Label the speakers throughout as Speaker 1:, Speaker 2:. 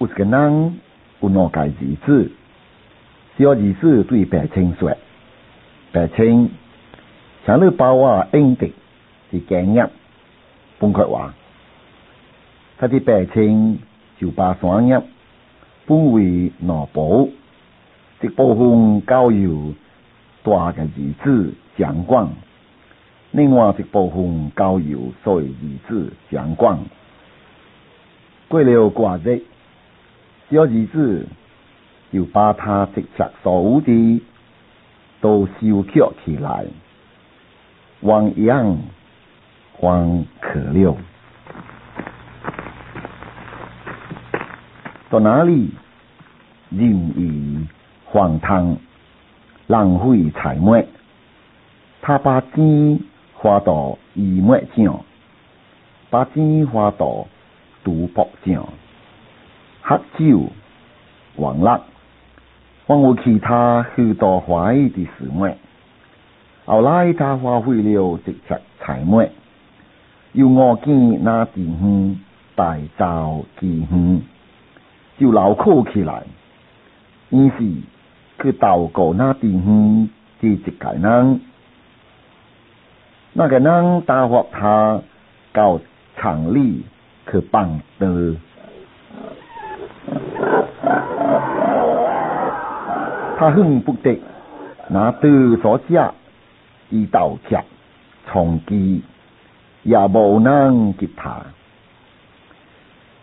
Speaker 1: 有一个人有两个儿子，小儿子对白青说：“白青，请你把我应得的经验分开话。”他的白青就把双叶分为两部，一部分交由大个儿子蒋广，另外一部分交由小儿子蒋广。过了寡日，小儿子就把他直接所有的都收拾起来，汪洋还可了。到哪里任意荒唐浪费财物，他把钱花到义卖上，把钱花到。赌博奖、喝酒、玩乐，还有其他许多坏的事物。后来他花费了这些财物，又我见那地方大造地方，就牢靠起来。于是去祷告那地方的一个人，那个人答复他到厂里。去帮的，他恨不得拿刀所架一刀架从击，也无能给他。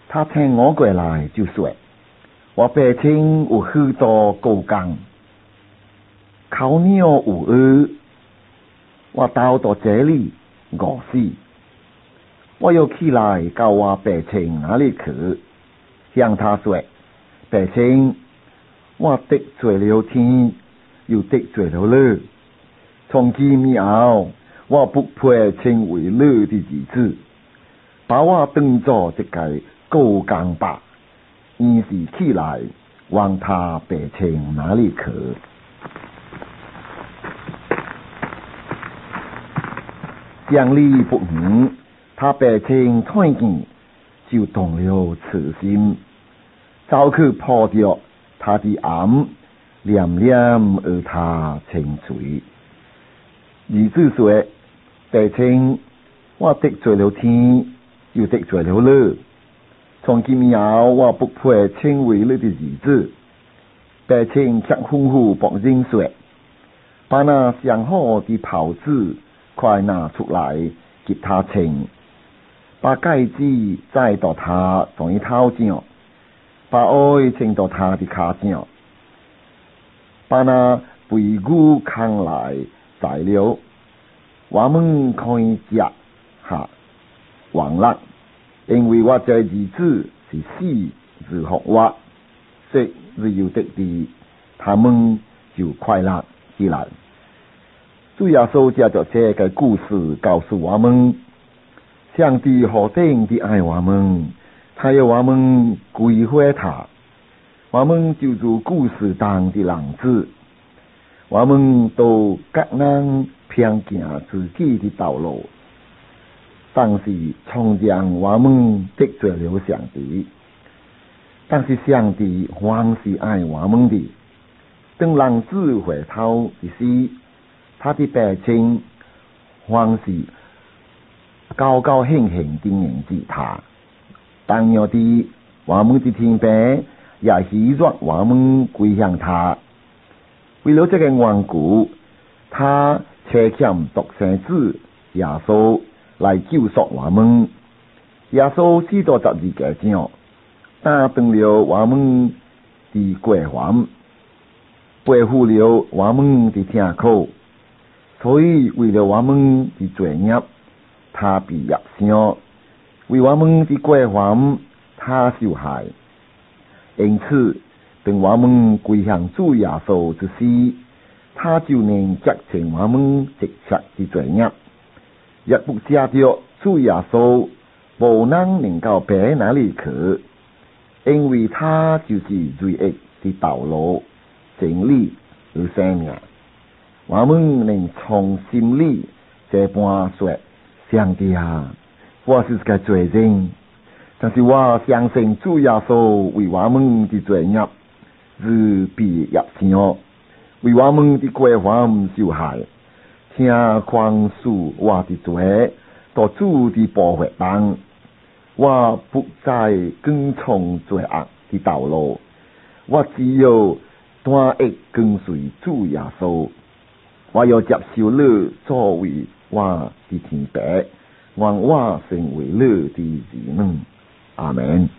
Speaker 1: 他听我过来就说：“我白天有许多高岗，考鸟有二，我到到这里饿死。”我又起来到我白青那里去，向他说：“白青，我得罪了天，又得罪了你。从今以后，我不配称为你的儿子，把我当作一个高岗吧。”于是起来往他白青那里去，将你不明。他白青看见，就动了慈心，早去破掉他的眼，念念而他清脆。儿子说：“白青，我得罪了天，又得罪了你。从今以后，我不配称为你的儿子。”白青却吩咐白人说：“把那上好的袍子快拿出来，给他称。”把戒指摘到他从一头上，把爱牵到他的卡上，把那背骨扛来宰了。我们可以食哈忘了，因为我这日子是死是活我，食是有得的，他们就快乐起来。主要说借着这个故事告诉我们。上帝何等的爱我们，他要我们归还他。我们就如故事当的浪子，我们都各人偏行自己的道路。但是从前我们得罪了上帝，但是上帝还是爱我们的。等浪子回头的时，他的百姓还是。高高兴兴的迎接他，当有的我们的天父也希望我们归向他。为了这个缘故，他差遣独生子耶稣来救赎我们。耶稣许多十字架上，担当了我们的过犯，背负了我们的痛苦，所以为了我们的罪孽。他必入生，为我们的过犯，他受害。因此，等我们归向主耶稣之时，他就能洁净我们直切的罪孽。若不接着主耶稣，无能能够白哪里去，因为他就是罪恶的道路、真理和生命。我们能从心里这般说。上帝啊，我是个罪人，但是我相信主耶稣为我们的罪孽是必入天，为我们的过犯受害，请宽恕我的罪，到主的保护当，我不再跟从罪恶的道路，我只有单一跟随主耶稣，我要接受你作为我的天白，愿我成为你的子女。阿门。